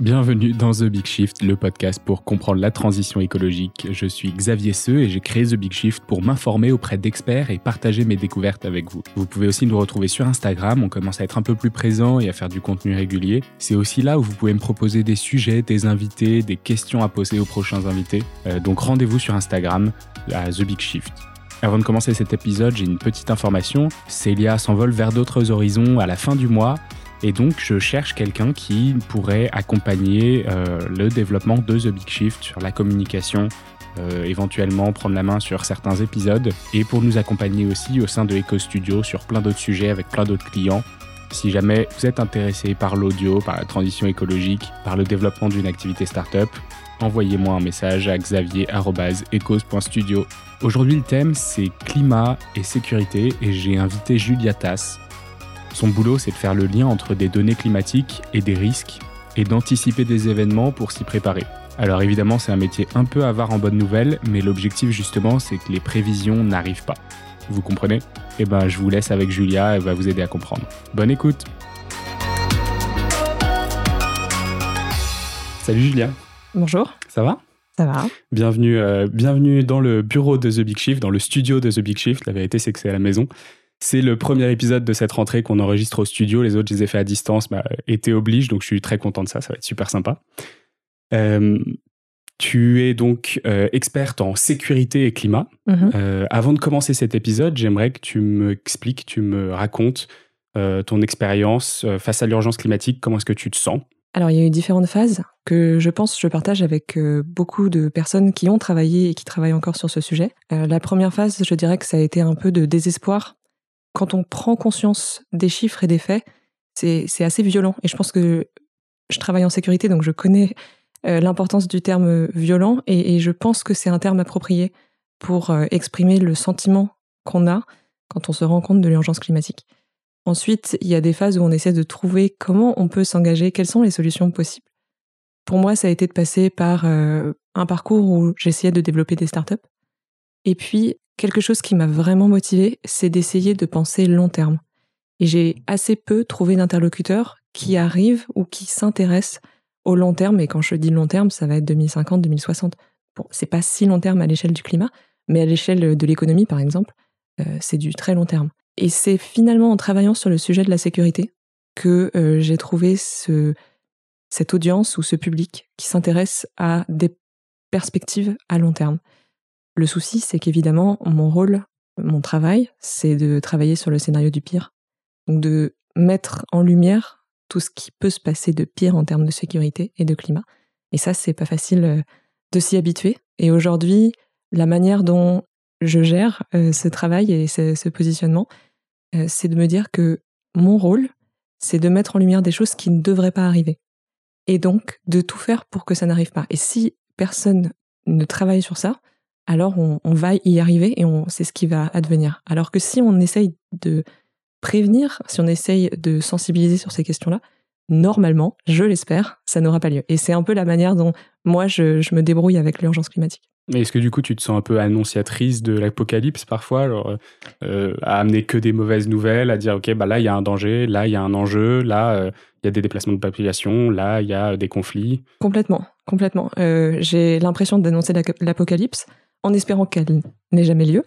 Bienvenue dans The Big Shift, le podcast pour comprendre la transition écologique. Je suis Xavier Seux et j'ai créé The Big Shift pour m'informer auprès d'experts et partager mes découvertes avec vous. Vous pouvez aussi nous retrouver sur Instagram, on commence à être un peu plus présent et à faire du contenu régulier. C'est aussi là où vous pouvez me proposer des sujets, des invités, des questions à poser aux prochains invités. Euh, donc rendez-vous sur Instagram à The Big Shift. Avant de commencer cet épisode, j'ai une petite information. Célia s'envole vers d'autres horizons à la fin du mois et donc, je cherche quelqu'un qui pourrait accompagner euh, le développement de The Big Shift sur la communication, euh, éventuellement prendre la main sur certains épisodes, et pour nous accompagner aussi au sein de Eco Studio sur plein d'autres sujets avec plein d'autres clients. Si jamais vous êtes intéressé par l'audio, par la transition écologique, par le développement d'une activité startup, envoyez-moi un message à xavier.ecos.studio. Aujourd'hui, le thème, c'est climat et sécurité, et j'ai invité Julia Tass, son boulot, c'est de faire le lien entre des données climatiques et des risques, et d'anticiper des événements pour s'y préparer. Alors évidemment, c'est un métier un peu avare en bonnes nouvelles, mais l'objectif justement, c'est que les prévisions n'arrivent pas. Vous comprenez? Eh ben, je vous laisse avec Julia, elle va vous aider à comprendre. Bonne écoute Salut Julia Bonjour. Ça va? Ça va. Bienvenue, euh, bienvenue dans le bureau de The Big Shift, dans le studio de The Big Shift. La vérité, c'est que c'est à la maison. C'est le premier épisode de cette rentrée qu'on enregistre au studio. Les autres, je les ai fait à distance. Bah, été oblige, donc je suis très content de ça. Ça va être super sympa. Euh, tu es donc euh, experte en sécurité et climat. Mhm. Euh, avant de commencer cet épisode, j'aimerais que tu m'expliques, tu me racontes ton expérience face à l'urgence climatique. Comment est-ce que tu te sens? Alors, il y a eu différentes phases que je pense je partage avec beaucoup de personnes qui ont travaillé et qui travaillent encore sur ce sujet. la première phase, je dirais que ça a été un peu de désespoir quand on prend conscience des chiffres et des faits, c'est assez violent. Et je pense que je travaille en sécurité, donc je connais euh, l'importance du terme violent, et, je pense que c'est un terme approprié pour euh, exprimer le sentiment qu'on a quand on se rend compte de l'urgence climatique. Ensuite, il y a des phases où on essaie de trouver comment on peut s'engager, quelles sont les solutions possibles. Pour moi, ça a été de passer par euh, un parcours où j'essayais de développer des startups. Et puis, quelque chose qui m'a vraiment motivée, c'est d'essayer de penser long terme. Et j'ai assez peu trouvé d'interlocuteurs qui arrivent ou qui s'intéressent au long terme. Et quand je dis long terme, ça va être 2050, 2060. Bon, c'est pas si long terme à l'échelle du climat, mais à l'échelle de l'économie, par exemple, euh, c'est du très long terme. Et c'est finalement en travaillant sur le sujet de la sécurité que euh, j'ai trouvé ce, cette audience ou ce public qui s'intéresse à des perspectives à long terme. Le souci, c'est qu'évidemment, mon rôle, mon travail, c'est de travailler sur le scénario du pire. Donc de mettre en lumière tout ce qui peut se passer de pire en termes de sécurité et de climat. Et ça, c'est pas facile euh, de s'y habituer. Et aujourd'hui, la manière dont je gère euh, ce travail et ce, positionnement, euh, c'est de me dire que mon rôle, c'est de mettre en lumière des choses qui ne devraient pas arriver. Et donc, de tout faire pour que ça n'arrive pas. Et si personne ne travaille sur ça, alors on, va y arriver et on, c'est ce qui va advenir. Alors que si on essaye de prévenir, si on essaye de sensibiliser sur ces questions-là, normalement, je l'espère, ça n'aura pas lieu. Et c'est un peu la manière dont moi, je, me débrouille avec l'urgence climatique. Mais est-ce que du coup, tu te sens un peu annonciatrice de l'apocalypse parfois, alors, euh, à amener que des mauvaises nouvelles, à dire, OK, bah là, il y a un danger, là, il y a un enjeu, là, euh, il y a des déplacements de population, là, il y a des conflits? Complètement, complètement. Euh, j'ai l'impression d'annoncer l'apocalypse en espérant qu'elle n'ait jamais lieu,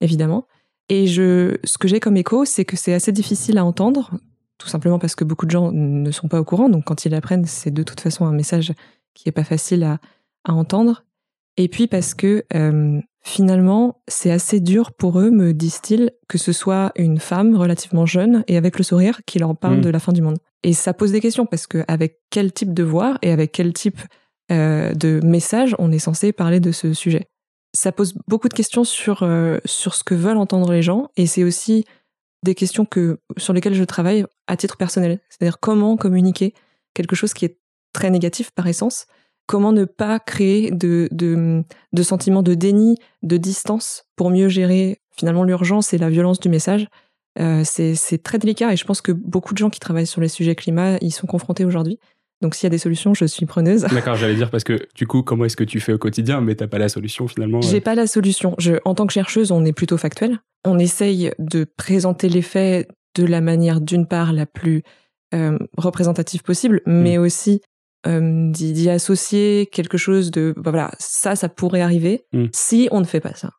évidemment. Et je, ce que j'ai comme écho, c'est que c'est assez difficile à entendre, tout simplement parce que beaucoup de gens ne sont pas au courant. Donc quand ils l'apprennent, c'est de toute façon un message qui n'est pas facile à, entendre. Et puis parce que euh, finalement, c'est assez dur pour eux, me disent-ils, que ce soit une femme relativement jeune et avec le sourire qui leur parle mmh. de la fin du monde. Et ça pose des questions parce que avec quel type de voix et avec quel type euh, de message on est censé parler de ce sujet? Ça pose beaucoup de questions sur, euh, sur ce que veulent entendre les gens et c'est aussi des questions que, sur lesquelles je travaille à titre personnel. C'est-à-dire comment communiquer quelque chose qui est très négatif par essence, comment ne pas créer de, de, de sentiments de déni, de distance pour mieux gérer finalement l'urgence et la violence du message. Euh, c'est très délicat et je pense que beaucoup de gens qui travaillent sur les sujets climat y sont confrontés aujourd'hui. Donc s'il y a des solutions, je suis preneuse. D'accord, j'allais dire parce que du coup, comment est-ce que tu fais au quotidien Mais t'as pas la solution finalement. J'ai pas la solution. Je, en tant que chercheuse, on est plutôt factuel. On essaye de présenter les faits de la manière d'une part la plus euh, représentative possible, mais mm. aussi d'y associer quelque chose de bah voilà ça ça pourrait arriver Mm. si on ne fait pas ça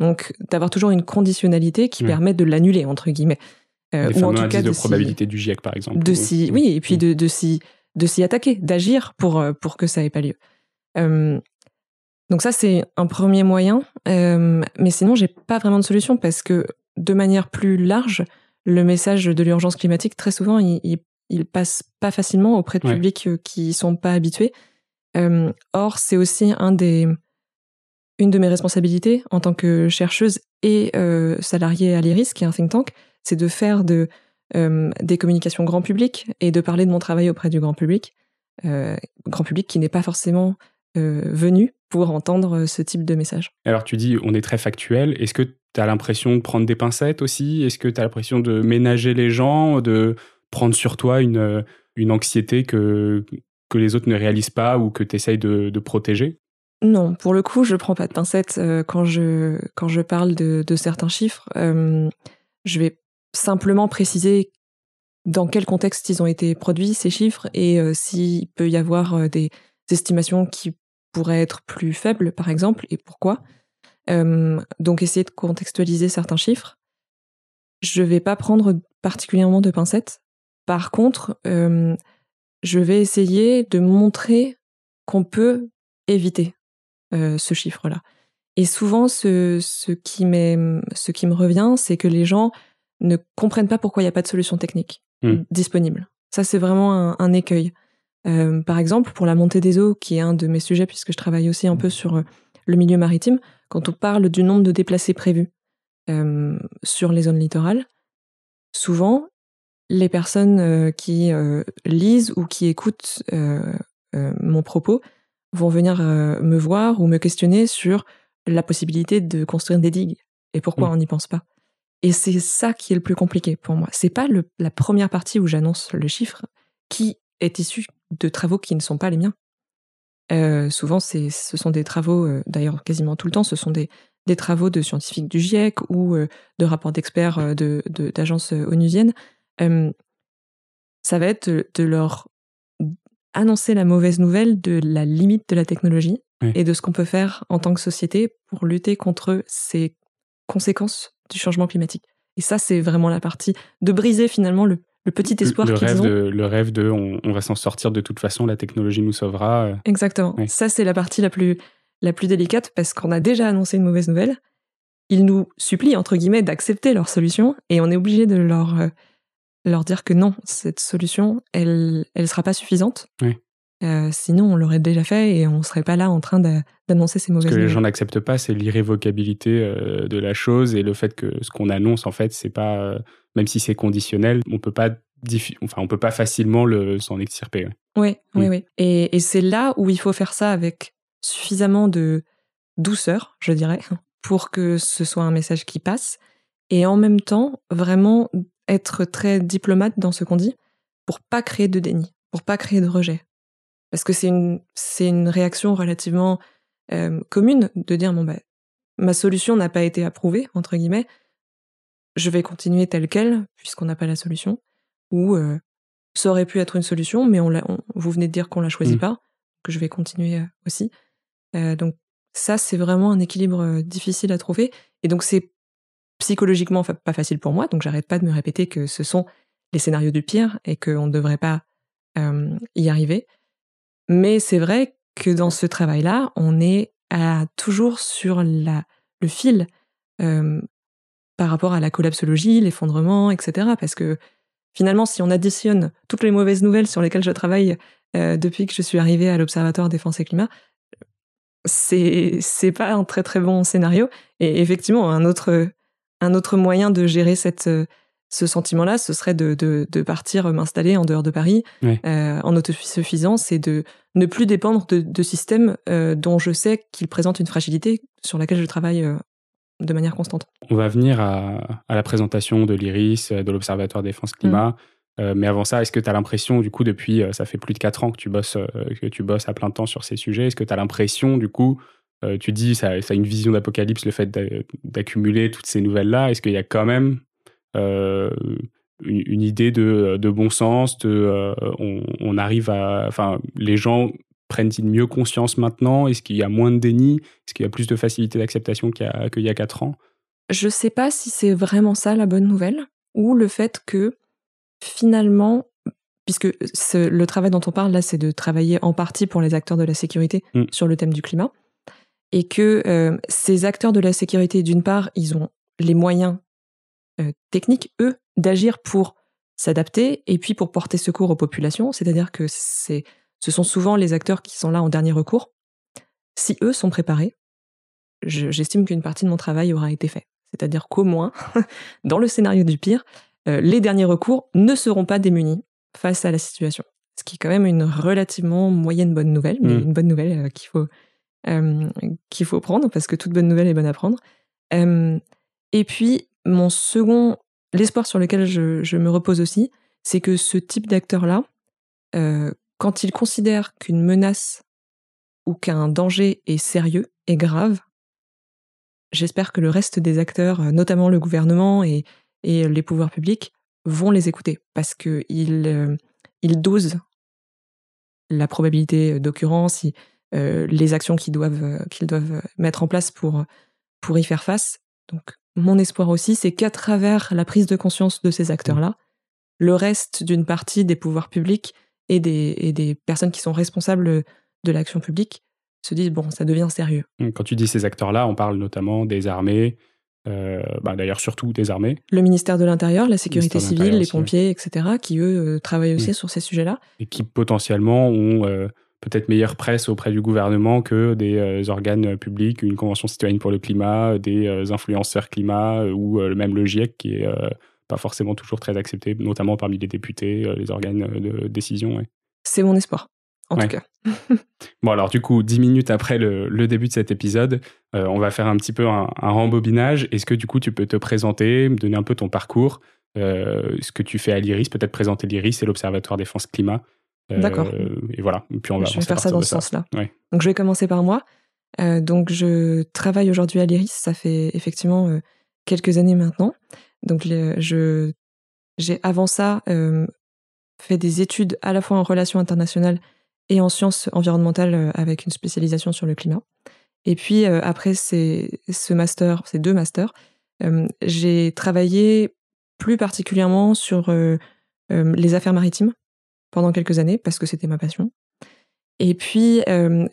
donc d'avoir toujours une conditionnalité qui Ouais. permet de l'annuler entre guillemets Euh, ou en tout cas de, probabilité du GIEC, par exemple. de s'y oui et puis Mm. de, de s'y de s'y attaquer d'agir pour euh, pour que ça ait pas lieu Euh, donc ça c'est un premier moyen Euh, mais sinon j'ai pas vraiment de solution parce que de manière plus large le message de l'urgence climatique très souvent il, il, il passe pas facilement auprès de Ouais. publics qui sont pas habitués Euh, or c'est aussi un des une de mes responsabilités en tant que chercheuse et salariée à l'IRIS, qui est un think tank, c'est de faire de, des communications grand public et de parler de mon travail auprès du grand public, euh, grand public qui n'est pas forcément euh, venu pour entendre ce type de message. Alors tu dis on est très factuel. Est-ce que tu as l'impression de prendre des pincettes aussi? Est-ce que tu as l'impression de ménager les gens, de prendre sur toi une, euh, une anxiété que, que les autres ne réalisent pas ou que tu essayes de, de protéger? Non, pour le coup, je prends pas de pincettes euh, quand je quand je parle de, de certains chiffres. Euh, je vais simplement préciser dans quel contexte ils ont été produits ces chiffres et euh, s'il peut y avoir euh, des estimations qui pourraient être plus faibles, par exemple, et pourquoi. Donc essayer de contextualiser certains chiffres. Je vais pas prendre particulièrement de pincettes. Par contre, je vais essayer de montrer qu'on peut éviter euh, ce chiffre-là. Et souvent, ce, ce, qui ce qui me revient, c'est que les gens ne comprennent pas pourquoi il n'y a pas de solution technique Mm. disponible. Ça, c'est vraiment un, un écueil. Euh, par exemple, pour la montée des eaux, qui est un de mes sujets, puisque je travaille aussi un peu sur euh, le milieu maritime, quand on parle du nombre de déplacés prévus euh, sur les zones littorales, souvent, les personnes euh, qui lisent ou qui écoutent mon propos vont venir me voir ou me questionner sur la possibilité de construire des digues et pourquoi Mm. on n'y pense pas? Et c'est ça qui est le plus compliqué pour moi. C'est pas le- la première partie où j'annonce le chiffre qui est issu de travaux qui ne sont pas les miens. Euh, souvent, ce sont des travaux, euh, d'ailleurs quasiment tout le temps, ce sont des, des travaux de scientifiques du GIEC ou euh, de rapports d'experts euh, de, de- d'agences onusiennes. Ça va être de, de leur annoncer la mauvaise nouvelle de la limite de la technologie Oui. et de ce qu'on peut faire en tant que société pour lutter contre ces conséquences du changement climatique. Et ça, c'est vraiment la partie de briser finalement le, le petit espoir le qu'ils rêve, ont. de, le rêve de on, on va s'en sortir de toute façon, la technologie nous sauvera. euh. Exactement. Ça, c'est la partie la plus, la plus délicate parce qu'on a déjà annoncé une mauvaise nouvelle. Ils nous supplient, entre guillemets, d'accepter leur solution et on est obligé de leur, euh, leur dire que non, cette solution, elle ne sera pas suffisante. Euh, sinon, on l'aurait déjà fait et on ne serait pas là en train d'a- d'annoncer ces mauvaises Ce que les gens n'acceptent pas, c'est l'irrévocabilité euh, de la chose et le fait que ce qu'on annonce, en fait, c'est pas, euh, même si c'est conditionnel, on peut pas, enfin, on peut pas facilement le, s'en extirper. ouais. Oui, oui, Mm. oui. Et, et c'est là où il faut faire ça avec suffisamment de douceur, je dirais, pour que ce soit un message qui passe. Et en même temps, vraiment être très diplomate dans ce qu'on dit pour pas créer de déni, pour pas créer de rejet. Parce que c'est une, c'est une réaction relativement euh, commune de dire bon, bah, ma solution n'a pas été approuvée, entre guillemets, je vais continuer telle quelle, puisqu'on n'a pas la solution. Ou euh, ça aurait pu être une solution, mais on l'a- on- vous venez de dire qu'on la choisit Mm. pas, que je vais continuer euh, aussi. Donc ça, c'est vraiment un équilibre difficile à trouver. Et donc c'est psychologiquement fa- pas facile pour moi, donc j'arrête pas de me répéter que ce sont les scénarios du pire et qu'on ne devrait pas y arriver. Mais c'est vrai que dans ce travail-là, on est à- toujours sur le fil euh, par rapport à la collapsologie, l'effondrement, etc. Parce que finalement, si on additionne toutes les mauvaises nouvelles sur lesquelles je travaille euh, depuis que je suis arrivée à l'Observatoire Défense et Climat, c'est pas un très très bon scénario. Et effectivement, un autre moyen de gérer cette ce sentiment-là, ce serait de, de, de partir m'installer en dehors de Paris Ouais. euh, en autosuffisance et de ne plus dépendre de, de systèmes euh, dont je sais qu'ils présentent une fragilité sur laquelle je travaille euh, de manière constante. On va venir à, à la présentation de l'IRIS, de l'Observatoire Défense Climat. Euh, mais avant ça, est-ce que tu as l'impression, du coup, depuis, ça fait plus de 4 ans que tu bosses, que tu bosses à plein temps sur ces sujets, est-ce que tu as l'impression, du coup, tu dis, ça, ça a une vision d'apocalypse, le fait d'a- d'accumuler toutes ces nouvelles-là, est-ce qu'il y a quand même euh, une, idée de, bon sens, de, on, arrive à, enfin, les gens prennent-ils mieux conscience maintenant? Est-ce qu'il y a moins de déni? Est-ce qu'il y a plus de facilité d'acceptation qu'il y, a quatre ans? Je ne sais pas si c'est vraiment ça la bonne nouvelle, ou le fait que finalement, puisque le travail dont on parle là, c'est de travailler en partie pour les acteurs de la sécurité mm. sur le thème du climat, et que euh, ces acteurs de la sécurité, d'une part, ils ont les moyens euh, techniques, eux, d'agir pour s'adapter et puis pour porter secours aux populations, c'est-à-dire que c'est ce sont souvent les acteurs qui sont là en dernier recours. Si eux sont préparés, j'estime qu'une partie de mon travail aura été fait. C'est-à-dire qu'au moins, dans le scénario du pire, euh, les derniers recours ne seront pas démunis face à la situation. Ce qui est quand même une relativement moyenne bonne nouvelle, mais mmh. une bonne nouvelle euh, qu'il faut, euh, qu'il faut prendre, parce que toute bonne nouvelle est bonne à prendre. et puis, mon second, l'espoir sur lequel je, je, me repose aussi, c'est que ce type d'acteur-là, quand il considère qu'une menace ou qu'un danger est sérieux et grave, j'espère que le reste des acteurs, euh, notamment le gouvernement et, les pouvoirs publics, vont les écouter parce qu'ils euh, ils dosent la probabilité d'occurrence, euh, les actions qu'ils doivent, qu'ils doivent mettre en place pour, pour y faire face. Donc, mon espoir aussi, c'est qu'à travers la prise de conscience de ces acteurs-là, le reste d'une partie des pouvoirs publics et des, et des personnes qui sont responsables de l'action publique se disent bon, ça devient sérieux. Quand tu dis ces acteurs-là, on parle notamment des armées, euh, bah d'ailleurs surtout des armées. Le ministère de l'Intérieur, la sécurité civile, les pompiers, etc., qui eux euh, travaillent aussi mmh. sur ces sujets-là. Et qui potentiellement ont euh, peut-être meilleure presse auprès du gouvernement que des organes publics, une convention citoyenne pour le climat, des influenceurs climat ou même le GIEC qui est pas forcément toujours très accepté, notamment parmi les députés, euh, les organes de décision. C'est mon espoir, en tout cas. bon, alors du coup, dix minutes après le, début de cet épisode, euh, on va faire un petit peu un, rembobinage. Est-ce que du coup, tu peux te présenter, me donner un peu ton parcours, euh, ce que tu fais à l'IRIS, peut-être présenter l'IRIS et l'Observatoire Défense Climat? D'accord. Et voilà, puis on va Je vais faire ça dans ce sens-là. Donc je vais commencer par moi. donc je travaille aujourd'hui à l'IRIS, ça fait effectivement quelques années maintenant. Donc je j'ai avant ça euh, fait des études à la fois en relations internationales et en sciences environnementales euh, avec une spécialisation sur le climat. Et puis euh, après ces, ce master, ces deux masters, j'ai travaillé plus particulièrement sur les affaires maritimes pendant quelques années parce que c'était ma passion. Et puis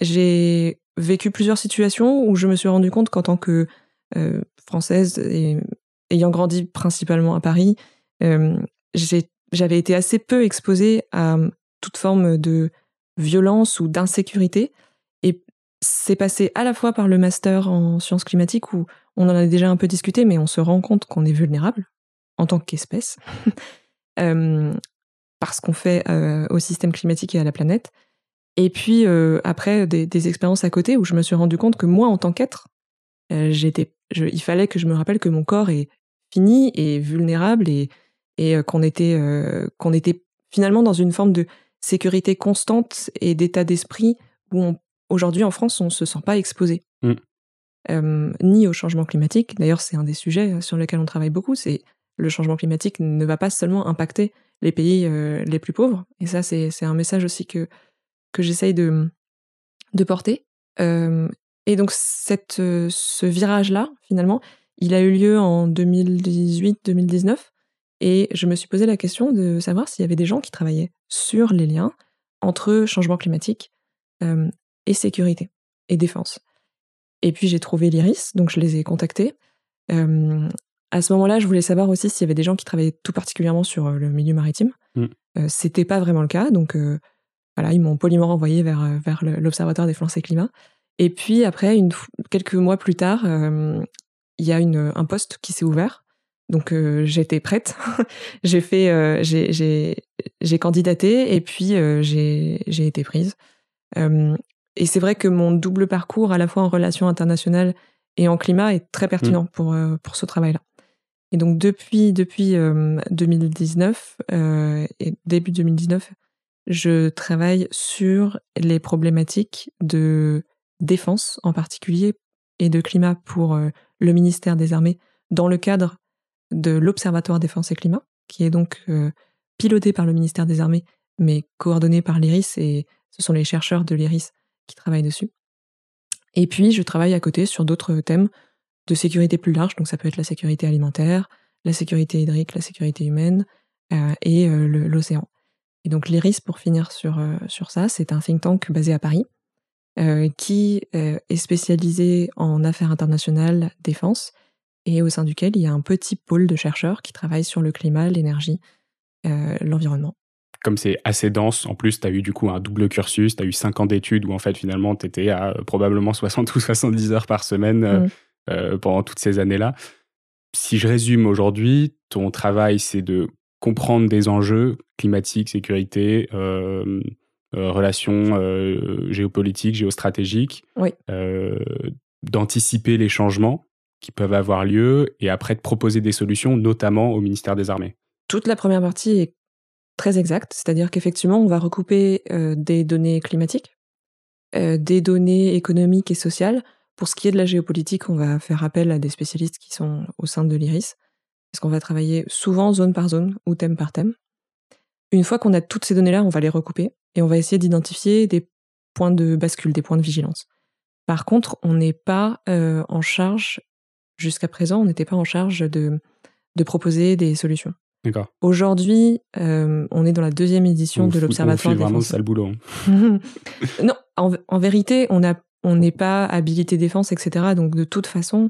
j'ai vécu plusieurs situations où je me suis rendu compte qu'en tant que française et ayant grandi principalement à Paris, euh, j'avais été assez peu exposée à euh, toute forme de violence ou d'insécurité. Et c'est passé à la fois par le master en sciences climatiques où on en a déjà un peu discuté, mais on se rend compte qu'on est vulnérable en tant qu'espèce, euh, parce qu'on fait au système climatique et à la planète. Et puis après des, des, expériences à côté où je me suis rendu compte que moi, en tant qu'être, j'étais, il fallait que je me rappelle que mon corps est fini et vulnérable et, et euh, qu'on était, euh, qu'on était finalement dans une forme de sécurité constante et d'état d'esprit où aujourd'hui en France on ne se sent pas exposé. Mm. Euh, ni au changement climatique. D'ailleurs, c'est un des sujets sur lesquels on travaille beaucoup. C'est le changement climatique ne va pas seulement impacter les pays les plus pauvres. Et ça, c'est un message aussi que, j'essaye de, porter. et donc, cette, ce virage-là, finalement, il a eu lieu en 2018-2019 et je me suis posé la question de savoir s'il y avait des gens qui travaillaient sur les liens entre changement climatique euh, et sécurité et défense. Et puis j'ai trouvé l'IRIS, donc je les ai contactés. Euh, à ce moment-là, je voulais savoir aussi s'il y avait des gens qui travaillaient tout particulièrement sur euh, le milieu maritime. Mm. C'était pas vraiment le cas, donc voilà, ils m'ont poliment renvoyé vers, vers l'Observatoire des et Climat. Et puis après, une, quelques mois plus tard, il y a une, un poste qui s'est ouvert. Donc euh, j'étais prête. j'ai fait, euh, j'ai candidaté et puis euh, j'ai été prise. et c'est vrai que mon double parcours, à la fois en relations internationales et en climat, est très pertinent mmh. pour pour ce travail-là. Et donc depuis depuis 2019 et début 2019, je travaille sur les problématiques de défense en particulier et de climat pour le ministère des Armées dans le cadre de l'Observatoire Défense et Climat, qui est donc piloté par le ministère des Armées, mais coordonné par l'IRIS, et ce sont les chercheurs de l'IRIS qui travaillent dessus. Et puis, je travaille à côté sur d'autres thèmes de sécurité plus large, donc ça peut être la sécurité alimentaire, la sécurité hydrique, la sécurité humaine euh, et euh, l'océan. Et donc l'IRIS, pour finir sur, euh, sur ça, c'est un think tank basé à Paris qui est spécialisé en affaires internationales, défense, et au sein duquel il y a un petit pôle de chercheurs qui travaillent sur le climat, l'énergie, l'environnement comme c'est assez dense, en plus, tu as eu du coup un double cursus, tu as eu 5 ans d'études où en fait finalement tu étais à probablement 60 ou 70 heures par semaine mmh. Pendant toutes ces années-là si je résume aujourd'hui, ton travail, c'est de comprendre des enjeux climatiques, sécurité, euh, euh, relations euh, géopolitiques, géostratégiques, d'anticiper les changements qui peuvent avoir lieu et après de proposer des solutions, notamment au ministère des Armées. Toute la première partie est très exacte, c'est-à-dire qu'effectivement, on va recouper des données climatiques, des données économiques et sociales, pour ce qui est de la géopolitique, on va faire appel à des spécialistes qui sont au sein de l'IRIS, parce qu'on va travailler souvent zone par zone ou thème par thème. Une fois qu'on a toutes ces données-là, on va les recouper et on va essayer d'identifier des points de bascule, des points de vigilance. Par contre, on n'est pas euh, en charge, jusqu'à présent, on n'était pas en charge de, de proposer des solutions. D'accord. Aujourd'hui, euh, on est dans la deuxième édition de l'Observatoire. On fait vraiment sale boulot. Hein. non, en, en, vérité, on a on n'est pas habilité défense, etc. Donc de toute façon,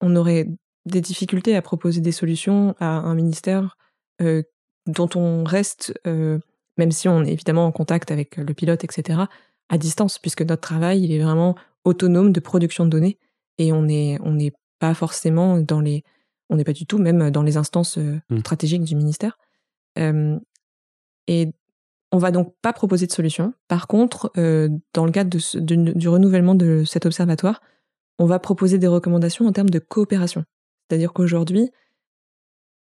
on aurait des difficultés à proposer des solutions à un ministère euh, dont on reste, euh, même si on est évidemment en contact avec le pilote, etc., à distance, puisque notre travail, il est vraiment autonome de production de données et on n'est on pas forcément dans les, on n'est pas du tout même dans les instances euh, mmh. stratégiques du ministère. et on va donc pas proposer de solution. Par contre, euh, dans le cadre du renouvellement de cet observatoire, on va proposer des recommandations en termes de coopération. C'est-à-dire qu'aujourd'hui,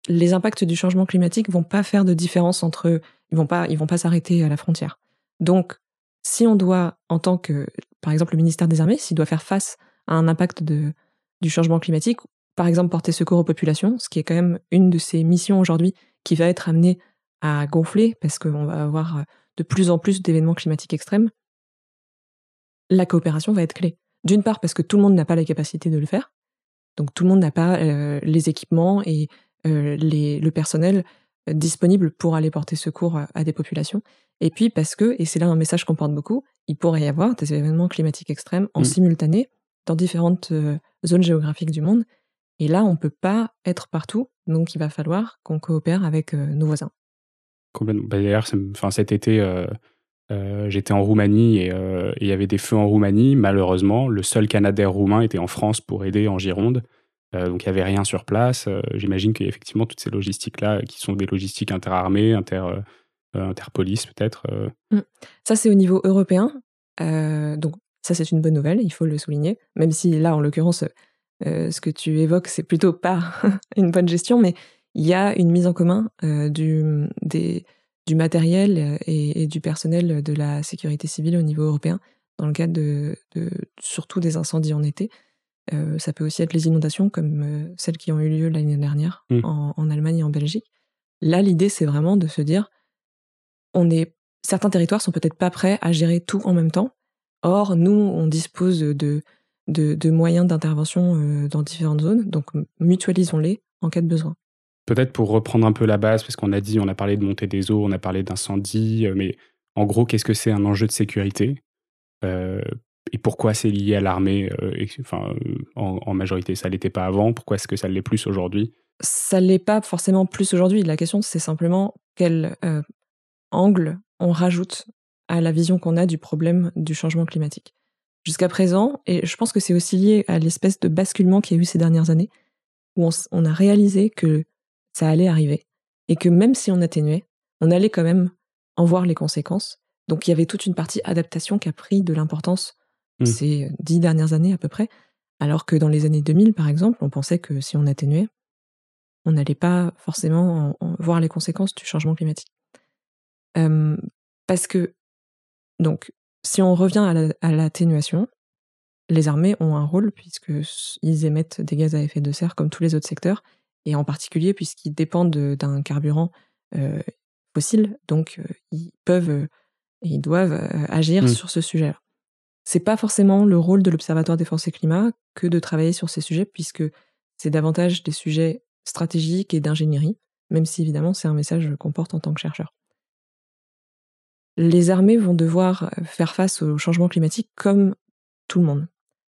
les impacts du changement climatique vont pas faire de différence entre. Ils vont pas, ils vont pas s'arrêter à la frontière. Donc, si on doit, en tant que, par exemple, le ministère des Armées, s'il doit faire face à un impact de, du changement climatique, par exemple porter secours aux populations, ce qui est quand même une de ses missions aujourd'hui qui va être amenée à gonfler parce qu'on va avoir euh, de plus en plus d'événements climatiques extrêmes, la coopération va être clé. D'une part parce que tout le monde n'a pas la capacité de le faire, donc tout le monde n'a pas euh, les équipements et euh, les, le personnel disponible pour aller porter secours à, des populations. Et puis parce que, et c'est là un message qu'on porte beaucoup, il pourrait y avoir des événements climatiques extrêmes en mmh. simultané dans différentes zones géographiques du monde. Et là, on ne peut pas être partout, donc il va falloir qu'on coopère avec nos voisins. Bah, d'ailleurs, enfin, cet été, euh, euh, j'étais en Roumanie euh, et il y avait des feux en Roumanie. Malheureusement, le seul Canadair roumain était en France pour aider en Gironde. donc il n'y avait rien sur place. J'imagine qu'il y a effectivement toutes ces logistiques-là qui sont des logistiques interarmées, inter, interpolice peut-être. Mmh. Ça, c'est au niveau européen. donc ça, c'est une bonne nouvelle, il faut le souligner. Même si là, en l'occurrence, ce que tu évoques, c'est plutôt pas une bonne gestion, mais il y a une mise en commun euh, du, du matériel euh, et, du personnel de la sécurité civile au niveau européen dans le cadre de, surtout des incendies en été. Euh, ça peut aussi être les inondations comme celles qui ont eu lieu l'année dernière mmh. en, Allemagne et en Belgique. Là, l'idée, c'est vraiment de se dire, on est, certains territoires sont peut-être pas prêts à gérer tout en même temps. Or, nous, on dispose de, de, de moyens d'intervention dans différentes zones, donc mutualisons-les en cas de besoin. Peut-être pour reprendre un peu la base, parce qu'on a dit, on a parlé de montée des eaux, on a parlé d'incendie, euh, mais en gros, qu'est-ce que c'est un enjeu de sécurité euh, Et pourquoi c'est lié à l'armée euh, Enfin, en, majorité, ça l'était pas avant. Pourquoi est-ce que ça l'est plus aujourd'hui? Ça l'est pas forcément plus aujourd'hui. La question, c'est simplement quel angle on rajoute à la vision qu'on a du problème du changement climatique. Jusqu'à présent, et je pense que c'est aussi lié à l'espèce de basculement qu'il y a eu ces dernières années, où on a réalisé que ça allait arriver. Et que même si on atténuait, on allait quand même en voir les conséquences. Donc il y avait toute une partie adaptation qui a pris de l'importance mmh. ces dix dernières années à peu près. Alors que dans les années 2000, par exemple, on pensait que si on atténuait, on n'allait pas forcément voir les conséquences du changement climatique. parce que, donc, si on revient à l'atténuation, les armées ont un rôle puisqu'ils émettent des gaz à effet de serre comme tous les autres secteurs et en particulier puisqu'ils dépendent d'un carburant fossile, donc ils peuvent et ils doivent agir mmh. sur ce sujet-là. C'est pas forcément le rôle de l'Observatoire Défense et Climat que de travailler sur ces sujets, puisque c'est davantage des sujets stratégiques et d'ingénierie, même si évidemment c'est un message qu'on porte en tant que chercheur. Les armées vont devoir faire face au changement climatique comme tout le monde.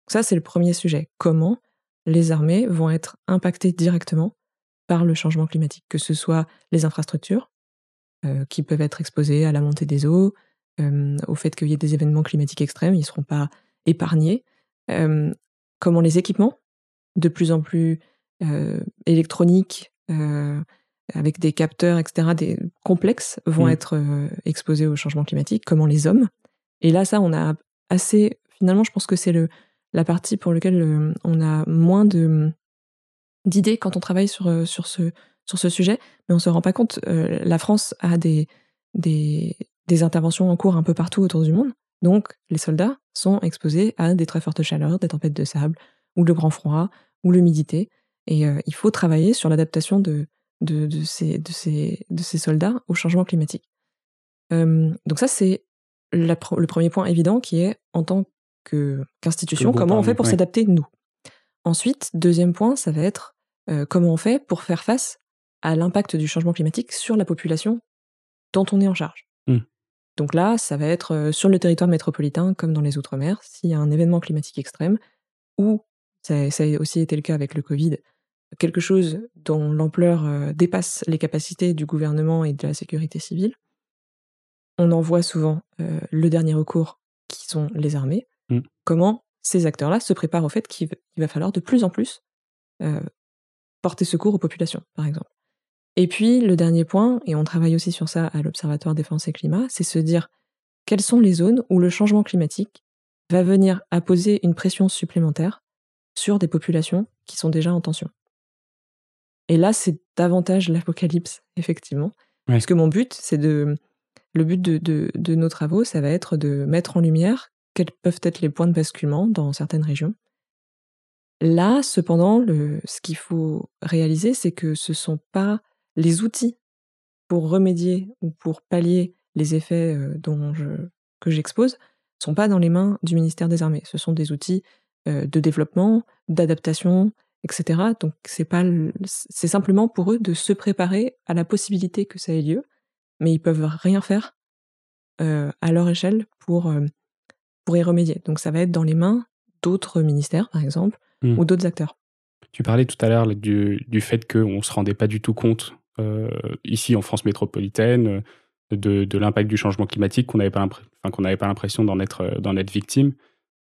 Ça, c'est le premier sujet. Comment les armées vont être impactées directement par le changement climatique, que ce soit les infrastructures, euh, qui peuvent être exposées à la montée des eaux, euh, au fait qu'il y ait des événements climatiques extrêmes, ils ne seront pas épargnés. Euh, comment les équipements, de plus en plus électroniques, avec des capteurs, etc., des complexes, vont mmh. être exposés au changement climatique, comment les hommes. Et là, ça, on a assez. Finalement, je pense que c'est le la partie pour laquelle on a moins de d'idées quand on travaille sur, sur, ce, sur ce sujet, mais on se rend pas compte. la France a des, des, des interventions en cours un peu partout autour du monde. Donc, les soldats sont exposés à des très fortes chaleurs, des tempêtes de sable, ou le grand froid, ou l'humidité. Et euh, il faut travailler sur l'adaptation de, de, ces, de, ces, de ces soldats au changement climatique. donc ça, c'est le premier point évident qui est, en tant qu'institution, comment on fait pour s'adapter, nous. Ensuite, deuxième point, ça va être euh, comment on fait pour faire face à l'impact du changement climatique sur la population dont on est en charge. Mmh. Donc là, ça va être sur le territoire métropolitain comme dans les Outre-mer, s'il y a un événement climatique extrême, ou, ça, a aussi été le cas avec le Covid, quelque chose dont l'ampleur dépasse les capacités du gouvernement et de la sécurité civile. On en voit souvent le dernier recours, qui sont les armées. Mmh. Comment ces acteurs-là se préparent au fait qu'il va falloir de plus en plus porter secours aux populations, par exemple. Et puis, le dernier point, et on travaille aussi sur ça à l'Observatoire Défense et Climat, c'est se dire quelles sont les zones où le changement climatique va venir à poser une pression supplémentaire sur des populations qui sont déjà en tension. Et là, c'est davantage l'apocalypse, effectivement. Parce que mon but, c'est de. Le but de, de, nos travaux, ça va être de mettre en lumière quels peuvent être les points de basculement dans certaines régions. Là, cependant, ce qu'il faut réaliser, c'est que ce ne sont pas les outils pour remédier ou pour pallier les effets dont que j'expose sont pas dans les mains du ministère des Armées. Ce sont des outils de développement, d'adaptation, etc. Donc c'est simplement pour eux de se préparer à la possibilité que ça ait lieu, mais ils peuvent rien faire à leur échelle pour y remédier. Donc ça va être dans les mains d'autres ministères, par exemple, mmh. ou d'autres acteurs. Tu parlais tout à l'heure du, du fait qu'on ne se rendait pas du tout compte euh, ici en France métropolitaine, de, de l'impact du changement climatique qu'on n'avait pas l'impression d'en être, euh, d'en être victime.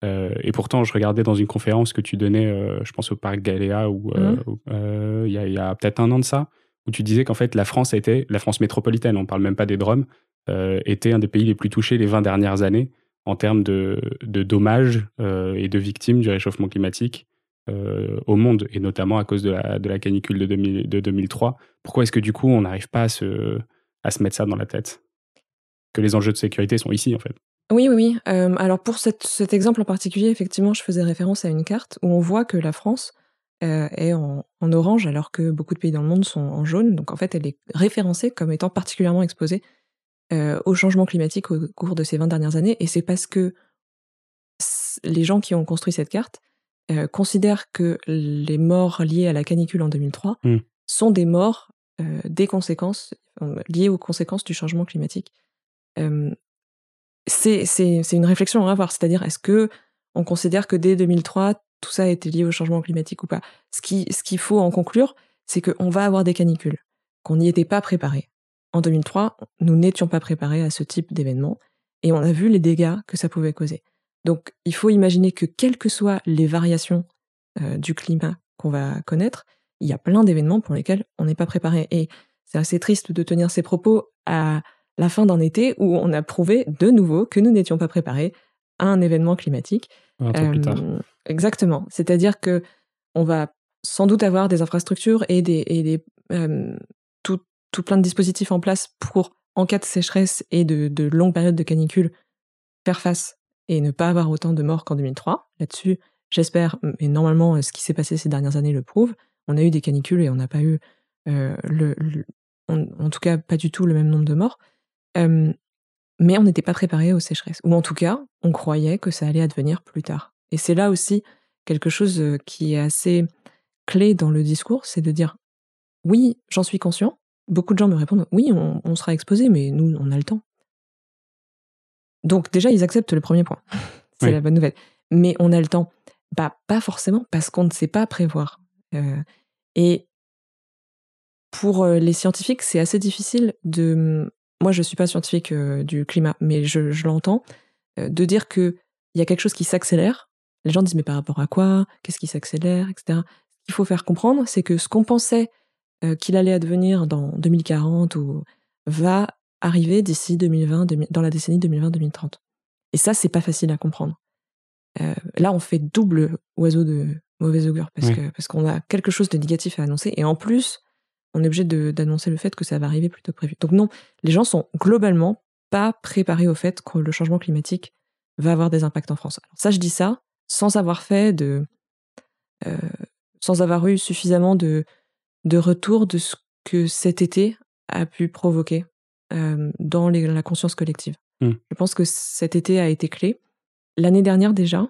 Euh, et pourtant, je regardais dans une conférence que tu donnais, je pense au parc Galéa, où mmh. il y a, a peut-être un an de ça, où tu disais qu'en fait la France était, la France métropolitaine, on parle même pas des Drômes, était un des pays les plus touchés les 20 dernières années en termes de, de dommages et de victimes du réchauffement climatique. Euh, au monde, et notamment à cause de la, canicule de, de 2003. Pourquoi est-ce que du coup, on n'arrive pas à se, mettre ça dans la tête? Que les enjeux de sécurité sont ici, en fait. Oui, oui, oui. Euh, alors pour cet exemple en particulier, effectivement, je faisais référence à une carte où on voit que la France euh, est en, orange alors que beaucoup de pays dans le monde sont en jaune. Donc en fait, elle est référencée comme étant particulièrement exposée au changement climatique au cours de ces 20 dernières années. Et c'est parce que les gens qui ont construit cette carte euh, considère que les morts liées à la canicule en 2003 mmh. sont des morts euh, des conséquences liées aux conséquences du changement climatique. c'est une réflexion à avoir, c'est-à-dire est-ce que on considère que dès 2003 tout ça a été lié au changement climatique ou pas? Ce qu'il ce qu'il faut en conclure, c'est qu'on va avoir des canicules, qu'on n'y était pas préparé. En 2003, nous n'étions pas préparés à ce type d'événement et on a vu les dégâts que ça pouvait causer. Donc il faut imaginer que quelles que soient les variations euh, du climat qu'on va connaître, il y a plein d'événements pour lesquels on n'est pas préparé. Et c'est assez triste de tenir ces propos à la fin d'un été où on a prouvé de nouveau que nous n'étions pas préparés à un événement climatique. Euh, exactement. C'est-à-dire que on va sans doute avoir des infrastructures et des, et des euh, tout, tout, plein de dispositifs en place pour, en cas de sécheresse et de, de longues périodes de canicule, faire face et ne pas avoir autant de morts qu'en 2003. Là-dessus, j'espère, mais normalement, ce qui s'est passé ces dernières années le prouve, On a eu des canicules et on n'a pas eu le, en, tout cas pas du tout le même nombre de morts. mais on n'était pas préparé aux sécheresses. Ou en tout cas, on croyait que ça allait advenir plus tard. Et c'est là aussi quelque chose qui est assez clé dans le discours, c'est de dire oui, j'en suis conscient. Beaucoup de gens me répondent oui, on, sera exposé, mais nous, on a le temps. Donc déjà, ils acceptent le premier point. c'est la bonne nouvelle. Mais on a le temps. Bah, pas forcément, parce qu'on ne sait pas prévoir. et pour les scientifiques, c'est assez difficile de. Moi, je ne suis pas scientifique du climat, mais je, je l'entends, de dire qu'il y a quelque chose qui s'accélère. Les gens disent mais par rapport à quoi? Qu'est-ce qui s'accélère, etc. Ce qu'il faut faire comprendre, c'est que ce qu'on pensait qu'il allait advenir dans 2040 ou va arriver d'ici 2020, dans la décennie 2020-2030. Et ça, c'est pas facile à comprendre. là, on fait double oiseau de mauvais augure parce que parce qu'on a quelque chose de négatif à annoncer et en plus, on est obligé d'annoncer le fait que ça va arriver plus tôt que prévu. Donc non, les gens sont globalement pas préparés au fait que le changement climatique va avoir des impacts en France. Alors ça, je dis ça sans avoir fait de, euh, sans avoir eu suffisamment de, de retour de ce que cet été a pu provoquer euh, dans la conscience collective. Mmh. Je pense que cet été a été clé. L'année dernière déjà,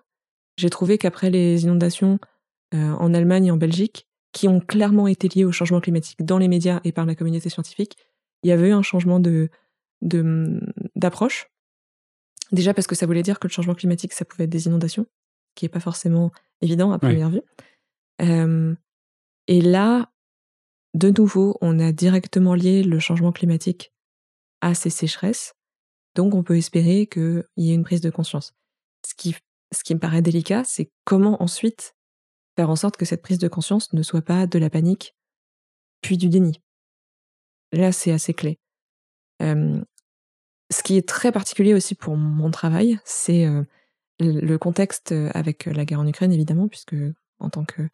j'ai trouvé qu'après les inondations euh, en Allemagne et en Belgique, qui ont clairement été liés au changement climatique dans les médias et par la communauté scientifique, il y avait eu un changement de, d'approche. Déjà parce que ça voulait dire que le changement climatique, ça pouvait être des inondations, qui n'est pas forcément évident à première vue. et là, de nouveau, on a directement lié le changement climatique à ces sécheresses. Donc, on peut espérer qu'il y ait une prise de conscience. Ce qui, ce qui me paraît délicat, c'est comment ensuite faire en sorte que cette prise de conscience ne soit pas de la panique, puis du déni. Là, c'est assez clé. ce qui est très particulier aussi pour mon travail, c'est le contexte avec la guerre en Ukraine, évidemment, puisque en tant que,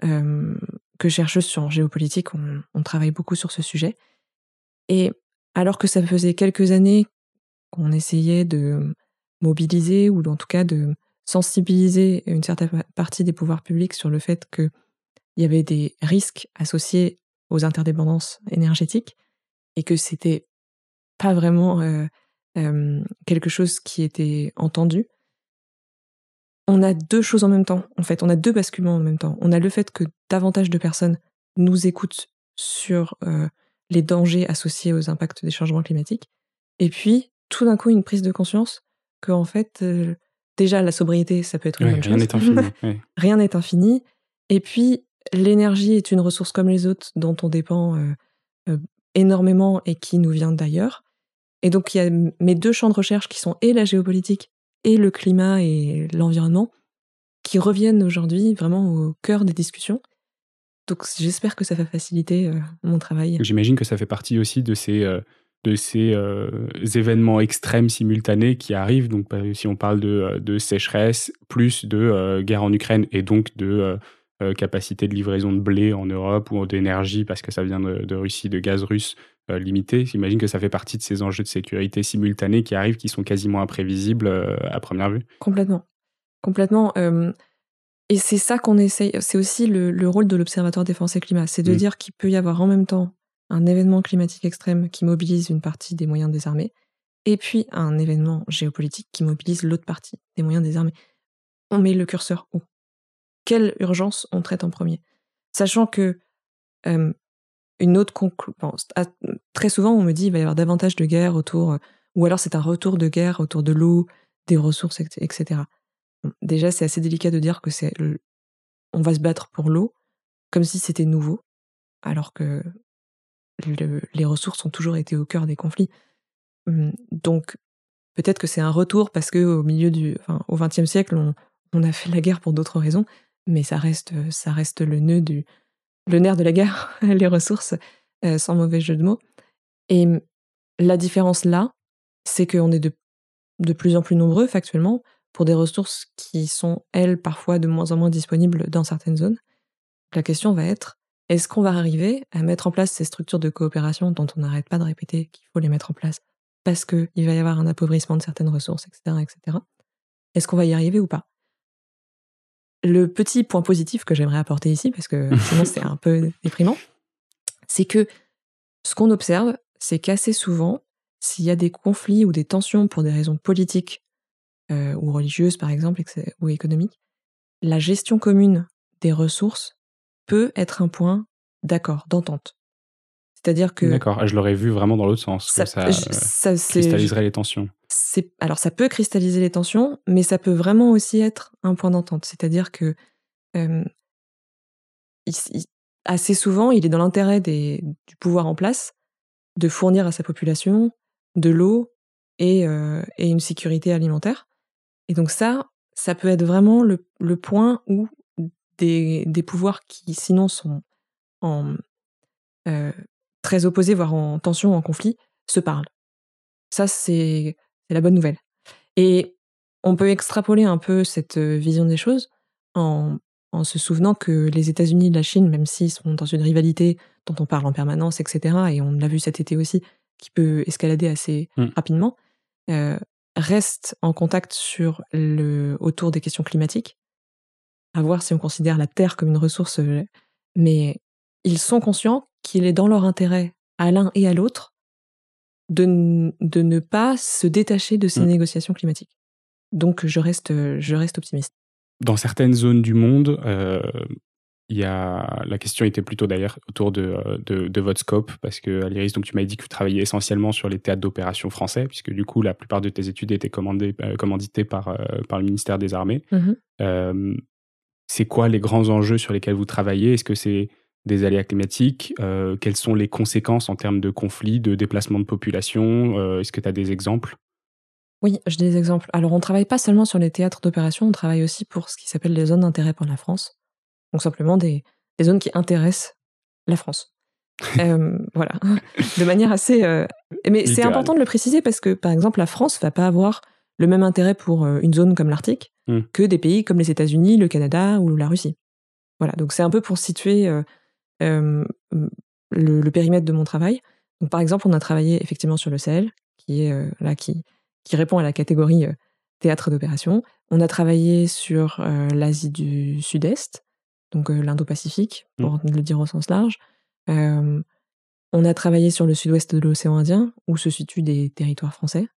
que chercheuse sur géopolitique, on, on, travaille beaucoup sur ce sujet. Et alors que ça faisait quelques années qu'on essayait de mobiliser, ou en tout cas de sensibiliser une certaine partie des pouvoirs publics sur le fait qu'il y avait des risques associés aux interdépendances énergétiques et que c'était pas vraiment euh, euh, quelque chose qui était entendu. On a deux choses en même temps, en fait, on a deux basculements en même temps. On a le fait que davantage de personnes nous écoutent sur euh, les dangers associés aux impacts des changements climatiques, et puis tout d'un coup une prise de conscience que en fait déjà la sobriété, ça peut être une bonne rien n'est infini. rien n'est infini. Et puis l'énergie est une ressource comme les autres dont on dépend euh, euh, énormément et qui nous vient d'ailleurs. Et donc il y a mes deux champs de recherche qui sont et la géopolitique et le climat et l'environnement qui reviennent aujourd'hui vraiment au cœur des discussions. Donc j'espère que ça va faciliter euh, mon travail. J'imagine que ça fait partie aussi de ces de ces euh, événements extrêmes simultanés qui arrivent. Donc, bah, si on parle de, euh, de sécheresse, plus de euh, guerre en Ukraine et donc de capacité de livraison de blé en Europe ou d'énergie parce que ça vient de, Russie, de gaz russe limité, j'imagine que ça fait partie de ces enjeux de sécurité simultanés qui arrivent, qui sont quasiment imprévisibles à première vue. Complètement. Complètement. Et c'est ça qu'on essaye. C'est aussi le, rôle de l'Observatoire Défense et Climat. C'est de mmh. dire qu'il peut y avoir en même temps un événement climatique extrême qui mobilise une partie des moyens des armées, et puis un événement géopolitique qui mobilise l'autre partie des moyens des armées. On met le curseur où? Quelle urgence on traite en premier? Sachant que une autre conclusion. très souvent, on me dit qu'il va y avoir davantage de guerres autour, ou alors c'est un retour de guerre autour de l'eau, des ressources, etc. déjà, c'est assez délicat de dire que c'est on va se battre pour l'eau, comme si c'était nouveau, alors que les ressources ont toujours été au cœur des conflits. Hum, donc, peut-être que c'est un retour parce que au milieu du, XXe siècle, on, a fait la guerre pour d'autres raisons, mais ça reste, ça le nerf de la guerre, les ressources, euh, sans mauvais jeu de mots. Et la différence là, c'est qu'on est de, de plus en plus nombreux factuellement pour des ressources qui sont, elles, parfois de moins en moins disponibles dans certaines zones. La question va être est-ce qu'on va arriver à mettre en place ces structures de coopération dont on n'arrête pas de répéter qu'il faut les mettre en place parce qu'il va y avoir un appauvrissement de certaines ressources, etc. etc. Est-ce qu'on va y arriver ou pas? Le petit point positif que j'aimerais apporter ici, parce que sinon c'est un peu déprimant, c'est que ce qu'on observe, c'est qu'assez souvent, s'il y a des conflits ou des tensions pour des raisons politiques euh, ou religieuses par exemple ou économiques, la gestion commune des ressources peut être un point d'accord, d'entente. C'est-à-dire que. D'accord, je l'aurais vu vraiment dans l'autre sens. Ça, ça, cristalliserait les tensions. Alors, ça peut cristalliser les tensions, mais ça peut vraiment aussi être un point d'entente. C'est-à-dire que. assez souvent, il est dans l'intérêt du pouvoir en place de fournir à sa population de l'eau et, et, une sécurité alimentaire. Et donc, ça, ça peut être vraiment le, le point où des, des, pouvoirs qui, sinon, sont en, très opposés, voire en tension, en conflit, se parlent. Ça, c'est la bonne nouvelle. Et on peut extrapoler un peu cette euh, vision des choses en, en se souvenant que les États-Unis et la Chine, même s'ils sont dans une rivalité dont on parle en permanence, etc., et on l'a vu cet été aussi, qui peut escalader assez mmh. rapidement, euh, restent en contact sur le, autour des questions climatiques, à voir si on considère la Terre comme une ressource, euh, mais ils sont conscients qu'il est dans leur intérêt, à l'un et à l'autre, de, de, ne pas se détacher de ces mmh. négociations climatiques. Donc je reste, je reste optimiste. Dans certaines zones du monde, euh, il y a la question était plutôt d'ailleurs autour de, de, de, votre scope parce que Aliris, donc tu m'as dit que tu travaillais essentiellement sur les théâtres d'opération français puisque du coup la plupart de tes études étaient commandées, euh, commanditées par, euh, par le ministère des Armées. Mmh c'est quoi les grands enjeux sur lesquels vous travaillez? Est-ce que c'est des aléas climatiques? Euh, Quelles sont les conséquences en termes de conflits, de déplacement de population? Euh, Est-ce que tu as des exemples? Oui, j'ai des exemples. Alors, on travaille pas seulement sur les théâtres d'opération, on travaille aussi pour ce qui s'appelle les zones d'intérêt pour la France. Donc, simplement des, zones qui intéressent la France. Euh, voilà, de manière assez. Mais c'est important de le préciser parce que, par exemple, la France va pas avoir le même intérêt pour une zone comme l'Arctique hmm. que des pays comme les États-Unis, le Canada ou la Russie. Voilà, donc c'est un peu pour situer le, le, périmètre de mon travail. Donc, par exemple, on a travaillé effectivement sur le Sahel, qui est là qui, qui répond à la catégorie théâtre d'opération. On a travaillé sur l'Asie du Sud-Est, donc l'Indo-Pacifique, mmh. pour le dire au sens large. on a travaillé sur le sud-ouest de l'océan Indien, où se situent des territoires français.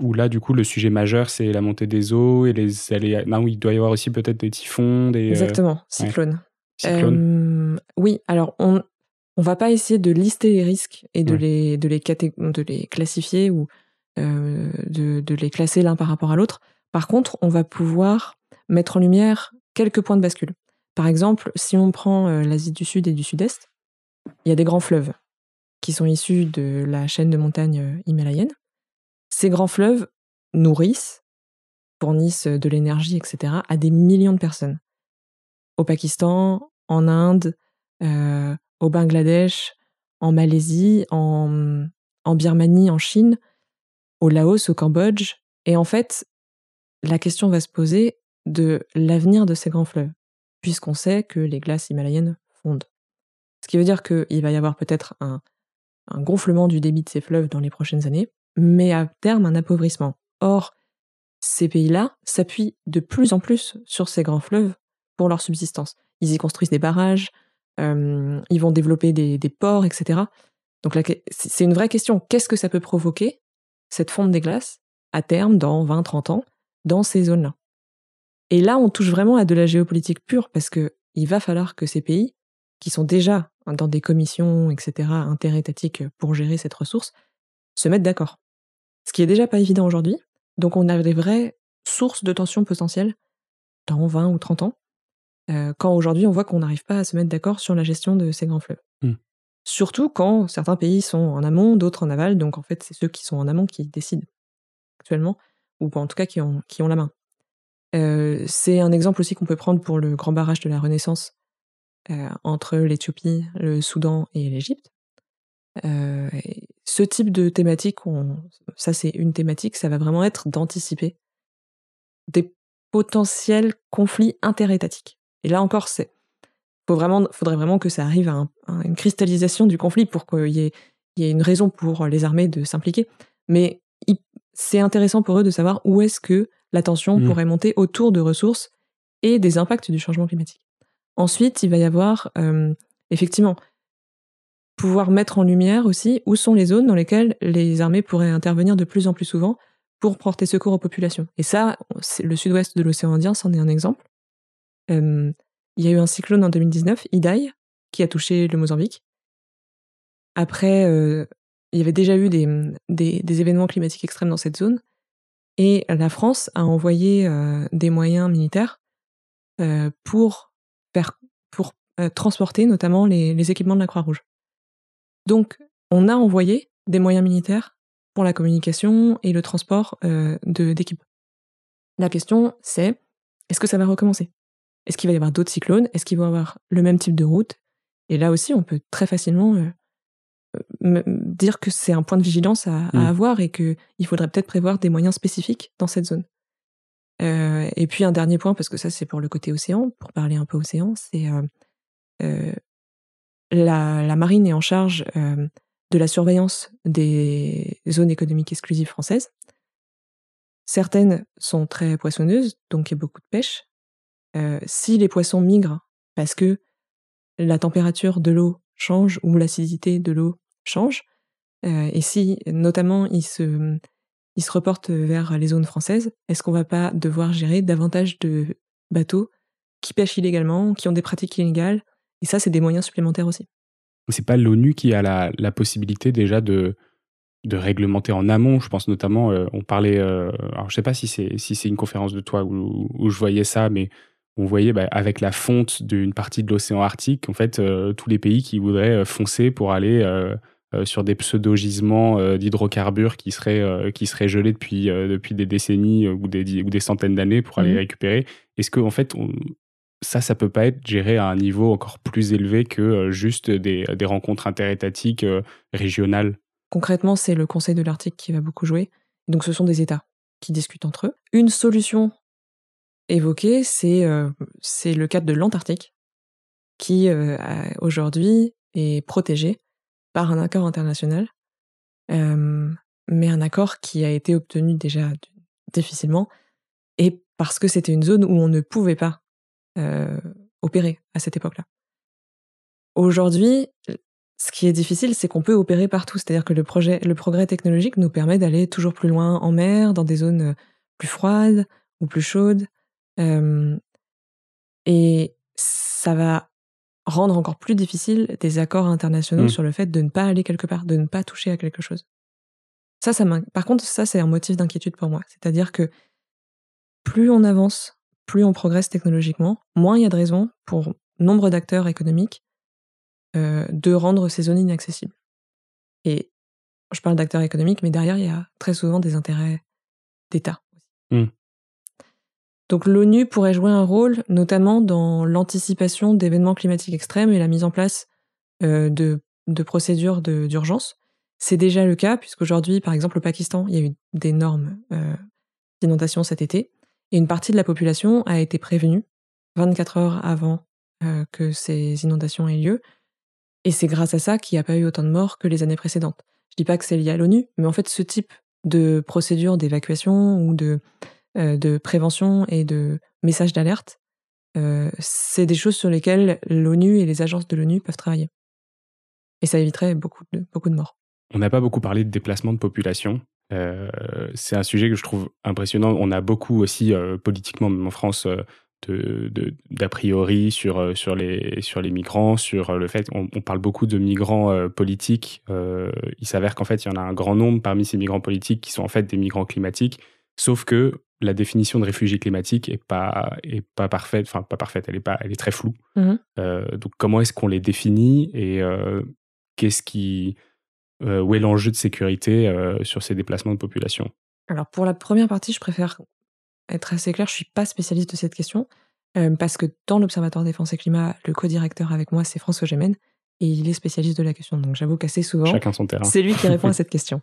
Où là, du coup, le sujet majeur, c'est la montée des eaux et les Non, il doit y avoir aussi peut-être des typhons, des... Exactement, cyclones. oui, alors on on va pas essayer de lister les risques et de les de les de les classifier ou de, de les classer l'un par rapport à l'autre. Par contre, on va pouvoir mettre en lumière quelques points de bascule. Par exemple, si on prend l'Asie du Sud et du Sud-Est, il y a des grands fleuves qui sont issus de la chaîne de montagnes himalayenne. Ces grands fleuves nourrissent, fournissent de l'énergie, etc., à des millions de personnes au Pakistan, en Inde, euh, au Bangladesh, en Malaisie, en Birmanie, en Chine, au Laos, au Cambodge. Et en fait, la question va se poser de l'avenir de ces grands fleuves, puisqu'on sait que les glaces himalayennes fondent. Ce qui veut dire qu'il va y avoir peut-être un, gonflement du débit de ces fleuves dans les prochaines années, mais à terme un appauvrissement. Or, ces pays-là s'appuient de plus en plus sur ces grands fleuves pour leur subsistance. Ils y construisent des barrages, euh, ils vont développer des, ports, etc. Donc c'est une vraie question. Qu'est-ce que ça peut provoquer, cette fonte des glaces, à terme, dans 20-30 ans, dans ces zones-là? Et là, on touche vraiment à de la géopolitique pure, parce que il va falloir que ces pays, qui sont déjà dans des commissions, etc., interétatiques pour gérer cette ressource, se mettent d'accord. Ce qui est déjà pas évident aujourd'hui. Donc on a des vraies sources de tensions potentielles dans 20 ou 30 ans euh, quand aujourd'hui on voit qu'on n'arrive pas à se mettre d'accord sur la gestion de ces grands fleuves. Mmh. Surtout quand certains pays sont en amont, d'autres en aval, donc en fait c'est ceux qui sont en amont qui décident actuellement, ou en tout cas qui ont, qui ont la main. Euh, c'est un exemple aussi qu'on peut prendre pour le grand barrage de la Renaissance euh, entre l'Éthiopie, le Soudan et l'Égypte. ce type de thématique, ça c'est une thématique, ça va vraiment être d'anticiper des potentiels conflits interétatiques. Et là encore, c'est faut vraiment, faudrait vraiment que ça arrive à, une cristallisation du conflit pour qu'il y, ait, une raison pour les armées de s'impliquer. Mais c'est intéressant pour eux de savoir où est-ce que la tension mmh. pourrait monter autour de ressources et des impacts du changement climatique. Ensuite, il va y avoir effectivement pouvoir mettre en lumière aussi où sont les zones dans lesquelles les armées pourraient intervenir de plus en plus souvent pour porter secours aux populations. Et ça, le sud-ouest de l'océan Indien, c'en est un exemple. il y a eu un cyclone en 2019, Idai, qui a touché le Mozambique. Après, il y avait déjà eu des, événements climatiques extrêmes dans cette zone. Et la France a envoyé des moyens militaires pour, faire, pour transporter notamment les, les équipements de la Croix-Rouge. Donc, on a envoyé des moyens militaires pour la communication et le transport d'équipes. La question, c'est est-ce que ça va recommencer? Est-ce qu'il va y avoir d'autres cyclones? Est-ce qu'il va y avoir le même type de route? Et là aussi, on peut très facilement dire que c'est un point de vigilance à, mmh. avoir et qu'il faudrait peut-être prévoir des moyens spécifiques dans cette zone. et puis un dernier point, parce que ça c'est pour le côté océan, pour parler un peu océan, c'est la, marine est en charge de la surveillance des zones économiques exclusives françaises. Certaines sont très poissonneuses, donc il y a beaucoup de pêche. si les poissons migrent parce que la température de l'eau change ou l'acidité de l'eau change, et si notamment ils se, ils se reportent vers les zones françaises, est-ce qu'on va pas devoir gérer davantage de bateaux qui pêchent illégalement, qui ont des pratiques illégales? Et ça, c'est des moyens supplémentaires aussi. C'est pas l'ONU qui a la, possibilité déjà de, de réglementer en amont. Je pense notamment, euh, on parlait, euh, alors je sais pas si c'est si c'est une conférence de toi où, où, je voyais ça, mais on voyait bah, avec la fonte d'une partie de l'océan Arctique, en fait, euh, tous les pays qui voudraient foncer pour aller sur des pseudo-gisements d'hydrocarbures qui seraient qui seraient gelés depuis depuis des décennies ou des ou des centaines d'années pour aller les mmh récupérer. Est-ce que en fait, on, ça, ça peut pas être géré à un niveau encore plus élevé que euh, juste des, rencontres interétatiques euh, régionales? Concrètement, c'est le Conseil de l'Arctique qui va beaucoup jouer. Donc, ce sont des États qui discutent entre eux. Une solution évoquée, c'est euh, le cadre de l'Antarctique, qui aujourd'hui est protégé par un accord international, mais un accord qui a été obtenu déjà difficilement, et parce que c'était une zone où on ne pouvait pas euh, opérer à cette époque-là. Aujourd'hui, ce qui est difficile, c'est qu'on peut opérer partout. C'est-à-dire que le, progrès technologique nous permet d'aller toujours plus loin en mer, dans des zones euh, plus froides ou plus chaudes. Euh, et ça va rendre encore plus difficile des accords internationaux mmh. sur le fait de ne pas aller quelque part, de ne pas toucher à quelque chose. Ça, ça Par contre, ça, c'est un motif d'inquiétude pour moi. C'est-à-dire que plus on avance plus on progresse technologiquement, moins il y a de raisons pour nombre d'acteurs économiques euh, de rendre ces zones inaccessibles. Et je parle d'acteurs économiques, mais derrière, il y a très souvent des intérêts d'État. Mmh. Donc l'ONU pourrait jouer un rôle notamment dans l'anticipation d'événements climatiques extrêmes et la mise en place euh, de, procédures d'urgence. C'est déjà le cas, puisqu'aujourd'hui, par exemple, au Pakistan, il y a eu d'énormes euh, inondations cet été. Et une partie de la population a été prévenue 24 heures avant euh, que ces inondations aient lieu. Et c'est grâce à ça qu'il n'y a pas eu autant de morts que les années précédentes. Je dis pas que c'est lié à l'ONU, mais en fait, ce type de procédure d'évacuation ou de, de prévention et de message d'alerte, euh, c'est des choses sur lesquelles l'ONU et les agences de l'ONU peuvent travailler. Et ça éviterait beaucoup de, beaucoup de morts. On n'a pas beaucoup parlé de déplacement de population. Euh, c'est un sujet que je trouve impressionnant. On a beaucoup aussi, euh, politiquement, même en France, euh, d'a priori sur, sur, les, sur les migrants, sur le fait qu'on on parle beaucoup de migrants politiques. il s'avère qu'en fait, il y en a un grand nombre parmi ces migrants politiques qui sont en fait des migrants climatiques, sauf que la définition de réfugié climatique est pas est pas parfaite, enfin pas parfaite, elle est pas, elle est très floue. Mmh donc comment est-ce qu'on les définit et qu'est-ce qui euh, où est l'enjeu de sécurité euh, sur ces déplacements de population? Alors pour la première partie, je préfère être assez clair, je suis pas spécialiste de cette question, euh, parce que dans l'Observatoire Défense et Climat, le co-directeur avec moi, c'est François Gémen, et il est spécialiste de la question. Donc j'avoue qu'assez souvent, Chacun son terrain. c'est lui qui répond à cette question.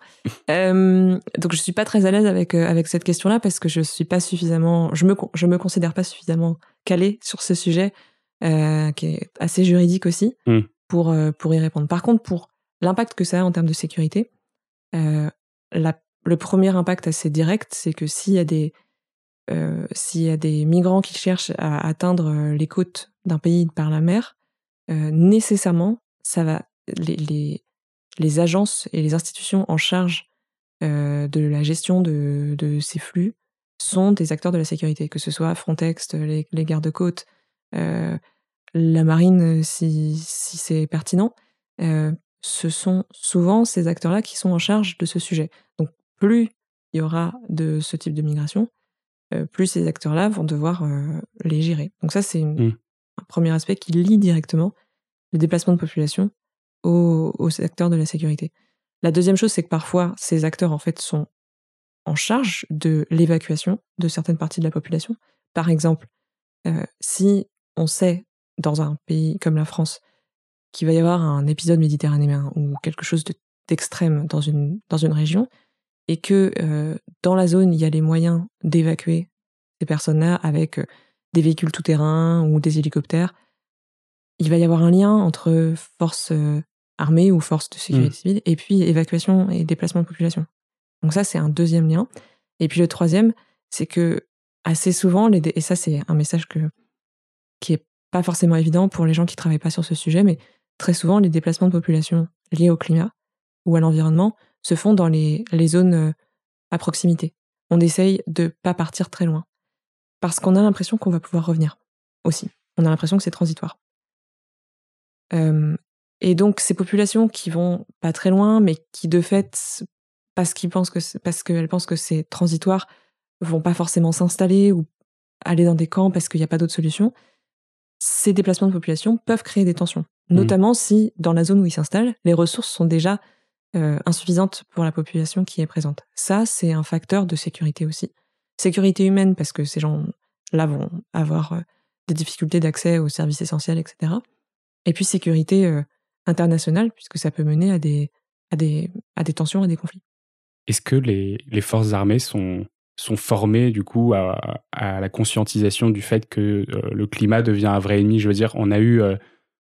donc je suis pas très à l'aise avec, avec cette question-là, parce que je suis pas suffisamment, je me, je me considère pas suffisamment calé sur ce sujet, qui est assez juridique aussi, hmm. pour, pour y répondre. Par contre, pour l'impact que ça a en termes de sécurité, euh, le premier impact assez direct, c'est que s'il y a des, s'il y a des migrants qui cherchent à atteindre les côtes d'un pays par la mer, nécessairement, ça va les, les, les, agences et les institutions en charge de la gestion de, de, ces flux sont des acteurs de la sécurité, que ce soit Frontex, les, les gardes-côtes, la marine si, si c'est pertinent. ce sont souvent ces acteurs-là qui sont en charge de ce sujet. Donc plus il y aura de ce type de migration, plus ces acteurs-là vont devoir les gérer. Donc ça, c'est mmh. un premier aspect qui lie directement le déplacement de population aux, aux acteurs de la sécurité. La deuxième chose, c'est que parfois, ces acteurs, en fait, sont en charge de l'évacuation de certaines parties de la population. Par exemple, si on sait, dans un pays comme la France, qu'il va y avoir un épisode méditerranéen ou quelque chose d'extrême dans, une, dans une région, et que euh, dans la zone, il y a les moyens d'évacuer ces personnes-là avec euh, des véhicules tout-terrain ou des hélicoptères, il va y avoir un lien entre forces euh, armées ou forces de sécurité mmh. civile et puis évacuation et déplacement de population. Donc ça, c'est un deuxième lien. Et puis le troisième, c'est que assez souvent, les et ça c'est un message que, qui est pas forcément évident pour les gens qui travaillent pas sur ce sujet, mais très souvent, les déplacements de population liés au climat ou à l'environnement se font dans les, les zones euh, à proximité. On essaye de pas partir très loin. Parce qu'on a l'impression qu'on va pouvoir revenir aussi. On a l'impression que c'est transitoire. Euh, et donc ces populations qui vont pas très loin, mais qui de fait, parce qu'ils pensent que parce qu'elles pensent que c'est transitoire, vont pas forcément s'installer ou aller dans des camps parce qu'il n'y a pas d'autre solution. Ces déplacements de population peuvent créer des tensions, mmh. notamment si dans la zone où ils s'installent, les ressources sont déjà euh, insuffisante pour la population qui est présente. Ça, c'est un facteur de sécurité aussi. Sécurité humaine, parce que ces gens-là vont avoir euh, des difficultés d'accès aux services essentiels, etc. Et puis sécurité euh, internationale, puisque ça peut mener à des, à des, à des tensions, à des conflits. Est-ce que les, les, forces armées sont, sont formées du coup à, à la conscientisation du fait que le climat devient un vrai ennemi? Je veux dire, on a eu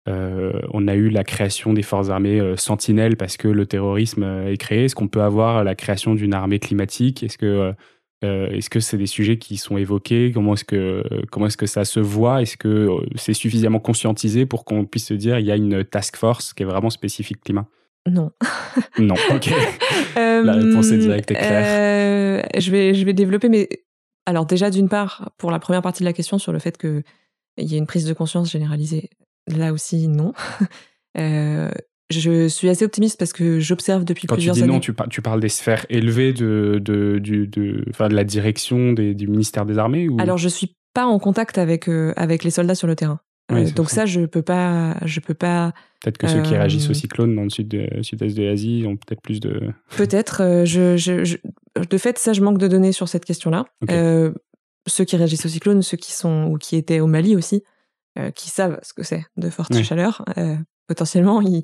euh, on a eu la création des forces armées euh, sentinelles parce que le terrorisme euh, est créé. Est-ce qu'on peut avoir la création d'une armée climatique? Est-ce que est-ce que c'est des sujets qui sont évoqués? Comment est-ce que comment est-ce que ça se voit? Est-ce que c'est suffisamment conscientisé pour qu'on puisse se dire il y a une task force qui est vraiment spécifique climat? Non. non. Ok. La réponse est directe et claire. je vais je vais développer, mais alors déjà d'une part pour la première partie de la question sur le fait que il y a une prise de conscience généralisée Là aussi, non. Euh, je suis assez optimiste parce que j'observe depuis plusieurs années. Quand tu dis non, tu, parles des sphères élevées de, de, de, de, de la direction des, du ministère des Armées ou... Alors, je suis pas en contact avec, euh, avec les soldats sur le terrain. Euh, donc ça. je peux pas, je peux pas. Peut-être que ceux qui réagissent au cyclone dans le sud de, sud-est de l'Asie ont peut-être plus de. Peut-être. je, je, de fait, ça, je manque de données sur cette question-là. ceux qui réagissent au cyclone, ceux qui sont ou qui étaient au Mali aussi, euh, qui savent ce que c'est de forte chaleur, euh, potentiellement, ils,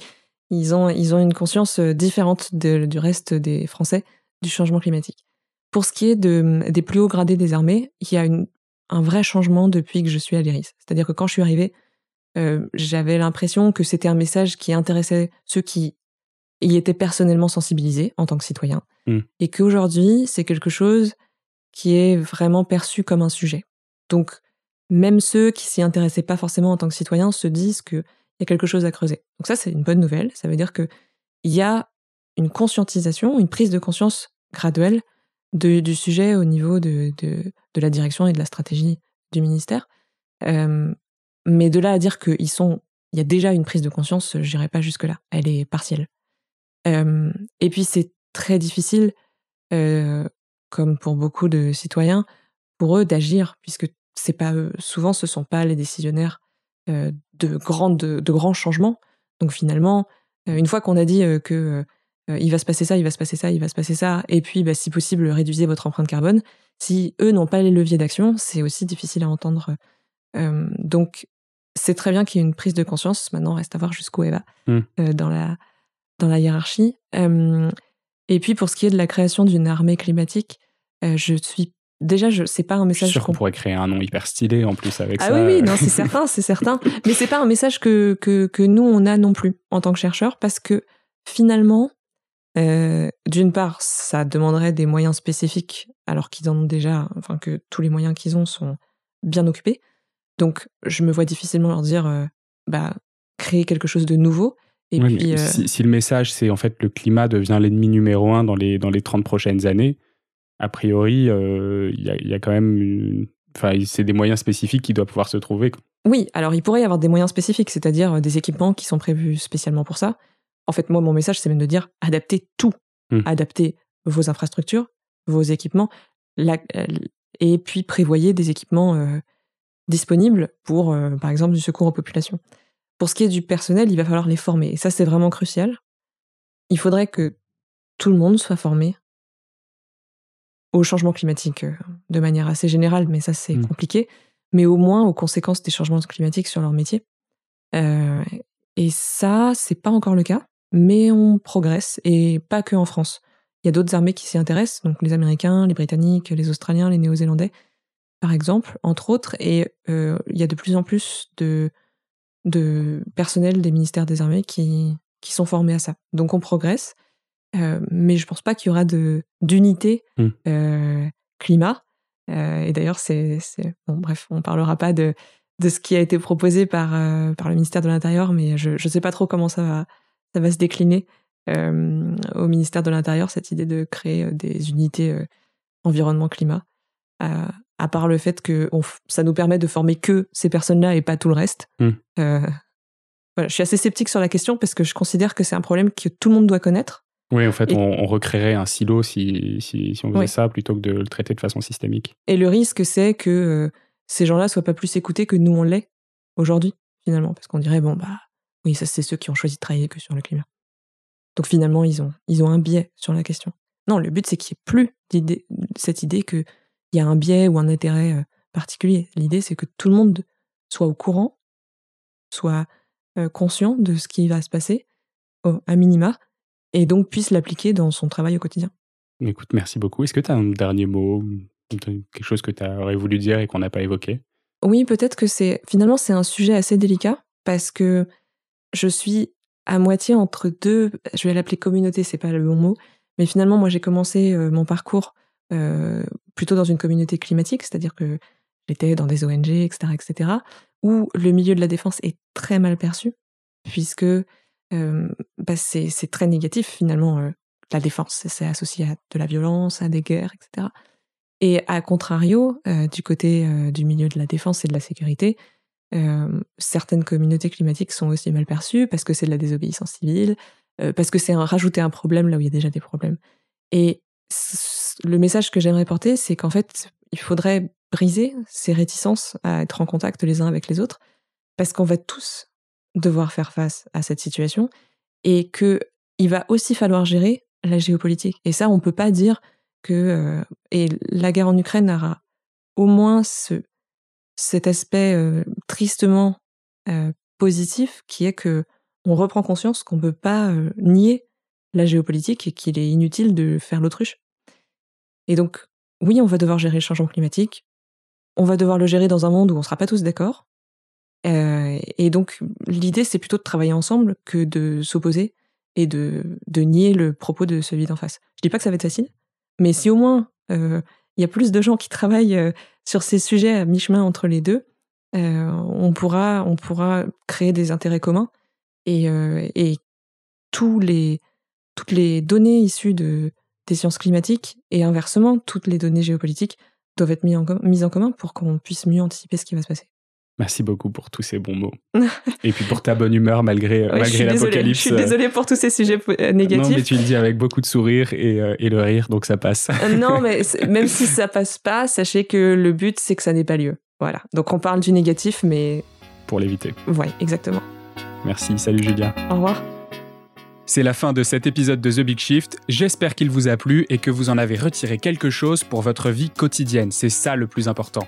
ils, ont, ils ont une conscience euh, différente du reste des Français du changement climatique. Pour ce qui est de, des plus hauts gradés des armées, il y a une, un vrai changement depuis que je suis à l'IRIS. C'est-à-dire que quand je suis arrivée, j'avais l'impression que c'était un message qui intéressait ceux qui y étaient personnellement sensibilisés en tant que citoyens, mmh. et qu'aujourd'hui, c'est quelque chose qui est vraiment perçu comme un sujet. Donc, même ceux qui s'y intéressaient pas forcément en tant que citoyens se disent qu'il y a quelque chose à creuser. Donc ça, c'est une bonne nouvelle. Ça veut dire qu'il y a une conscientisation, une prise de conscience graduelle du sujet au niveau de, de, la direction et de la stratégie du ministère. Euh, mais de là à dire qu'il y a déjà une prise de conscience, je n'irai pas jusque-là. Elle est partielle. Euh, et puis c'est très difficile, euh, comme pour beaucoup de citoyens, pour eux d'agir, puisque c'est pas souvent ce sont pas les décisionnaires de grandes de, grands changements. Donc finalement, une fois qu'on a dit que il va se passer ça, il va se passer ça, il va se passer ça, et puis bah, si possible réduisez votre empreinte carbone. Si eux n'ont pas les leviers d'action, c'est aussi difficile à entendre. donc c'est très bien qu'il y ait une prise de conscience. Maintenant, reste à voir jusqu'où elle va mmh. dans la dans la hiérarchie. et puis pour ce qui est de la création d'une armée climatique, je suis Déjà, je c'est pas un message. Je suis sûr qu'on pourrait créer un nom hyper stylé en plus avec ah ça. Ah oui, oui, non, c'est certain, c'est certain. Mais c'est pas un message que, que, que nous on a non plus en tant que chercheurs parce que finalement, euh, d'une part, ça demanderait des moyens spécifiques alors qu'ils en ont déjà, enfin que tous les moyens qu'ils ont sont bien occupés. Donc, je me vois difficilement leur dire, euh, bah, créer quelque chose de nouveau. Et puis, euh, si, le message, c'est en fait le climat devient l'ennemi numéro un dans les, dans les 30 prochaines années, a priori, euh, il y, a, quand même. Enfin, c'est des moyens spécifiques qui doivent pouvoir se trouver. Oui, alors il pourrait y avoir des moyens spécifiques, c'est-à-dire des équipements qui sont prévus spécialement pour ça. En fait, moi, mon message, c'est même de dire adaptez tout. Mmh. Adaptez vos infrastructures, vos équipements, et puis prévoyez des équipements disponibles pour, euh, par exemple, du secours aux populations. Pour ce qui est du personnel, il va falloir les former. Et ça, c'est vraiment crucial. Il faudrait que tout le monde soit formé au changement climatique euh, de manière assez générale, mais ça, c'est mmh. compliqué. Mais au moins aux conséquences des changements climatiques sur leur métier. Euh, et ça, c'est pas encore le cas, mais on progresse, et pas que en France. Il y a d'autres armées qui s'y intéressent, donc les Américains, les Britanniques, les Australiens, les Néo-Zélandais par exemple, entre autres, et euh, il y a de plus en plus de, de personnel des ministères des Armées qui, qui sont formés à ça. Donc on progresse, euh, mais je pense pas qu'il y aura de d'unité mmh. euh, climat. et d'ailleurs, c'est, bon, bref, on parlera pas de de ce qui a été proposé par par le ministère de l'Intérieur, mais je ne sais pas trop comment ça va ça va se décliner au ministère de l'Intérieur cette idée de créer des unités environnement climat à part le fait que ça nous permet de former que ces personnes-là et pas tout le reste. Hmm. Euh, voilà, je suis assez sceptique sur la question parce que je considère que c'est un problème que tout le monde doit connaître. Oui, en fait, on, recréerait un silo si, si, si on faisait ça plutôt que de le traiter de façon systémique. Et le risque, c'est que euh, ces gens-là soient pas plus écoutés que nous on l'est aujourd'hui, finalement, parce qu'on dirait bon bah oui, ça c'est ceux qui ont choisi de travailler que sur le climat. Donc finalement, ils ont ils ont un biais sur la question. Non, le but c'est qu'il n'y ait plus cette idée que il y a un biais ou un intérêt euh, particulier. L'idée, c'est que tout le monde soit au courant, soit euh, conscient de ce qui va se passer, à minima, et donc puisse l'appliquer dans son travail au quotidien. Écoute, merci beaucoup. Est-ce que tu as un dernier mot, quelque chose que tu aurais voulu dire et qu'on n'a pas évoqué? Oui, peut-être que c'est finalement c'est un sujet assez délicat parce que je suis à moitié entre deux. Je vais l'appeler communauté, c'est pas le bon mot, mais finalement moi j'ai commencé euh, mon parcours euh, plutôt dans une communauté climatique, c'est-à-dire que j'étais dans des ONG, etc., etc., où le milieu de la défense est très mal perçu, puisque bah c'est très négatif finalement. Euh, la défense, c'est associé à de la violence, à des guerres, etc. Et à contrario, du côté du milieu de la défense et de la sécurité, certaines communautés climatiques sont aussi mal perçues parce que c'est de la désobéissance civile, parce que c'est rajouter un problème là où il y a déjà des problèmes. Et le message que j'aimerais porter, c'est qu'en fait, il faudrait briser ces réticences à être en contact les uns avec les autres, parce qu'on va tous devoir faire face à cette situation, et que il va aussi falloir gérer la géopolitique. Et ça, on peut pas dire que euh, et la guerre en Ukraine aura au moins ce, cet aspect euh, tristement euh, positif qui est que on reprend conscience qu'on peut pas nier la géopolitique et qu'il est inutile de faire l'autruche. Et donc, oui, on va devoir gérer le changement climatique. On va devoir le gérer dans un monde où on ne sera pas tous d'accord. Euh, et donc, l'idée, c'est plutôt de travailler ensemble que de s'opposer et de, de nier le propos de celui d'en face. Je dis pas que ça va être facile, mais si au moins euh, il y a plus de gens qui travaillent euh, sur ces sujets à mi-chemin entre les deux, on, pourra, on pourra créer des intérêts communs et, et tous les, toutes les données issues de, des sciences climatiques et inversement, toutes les données géopolitiques doivent être mises en, mises en commun pour qu'on puisse mieux anticiper ce qui va se passer. Merci beaucoup pour tous ces bons mots. et puis pour ta bonne humeur malgré, malgré l'apocalypse. Je suis désolée pour tous ces sujets négatifs. Non, mais tu le dis avec beaucoup de sourire et, euh, et le rire, donc ça passe. Euh, non, mais même si ça passe pas, sachez que le but, c'est que ça n'ait pas lieu. Voilà. Donc on parle du négatif, mais. Pour l'éviter. Oui, exactement. Merci. Salut Julia. Au revoir. C'est la fin de cet épisode de The Big Shift. J'espère qu'il vous a plu et que vous en avez retiré quelque chose pour votre vie quotidienne. C'est ça le plus important.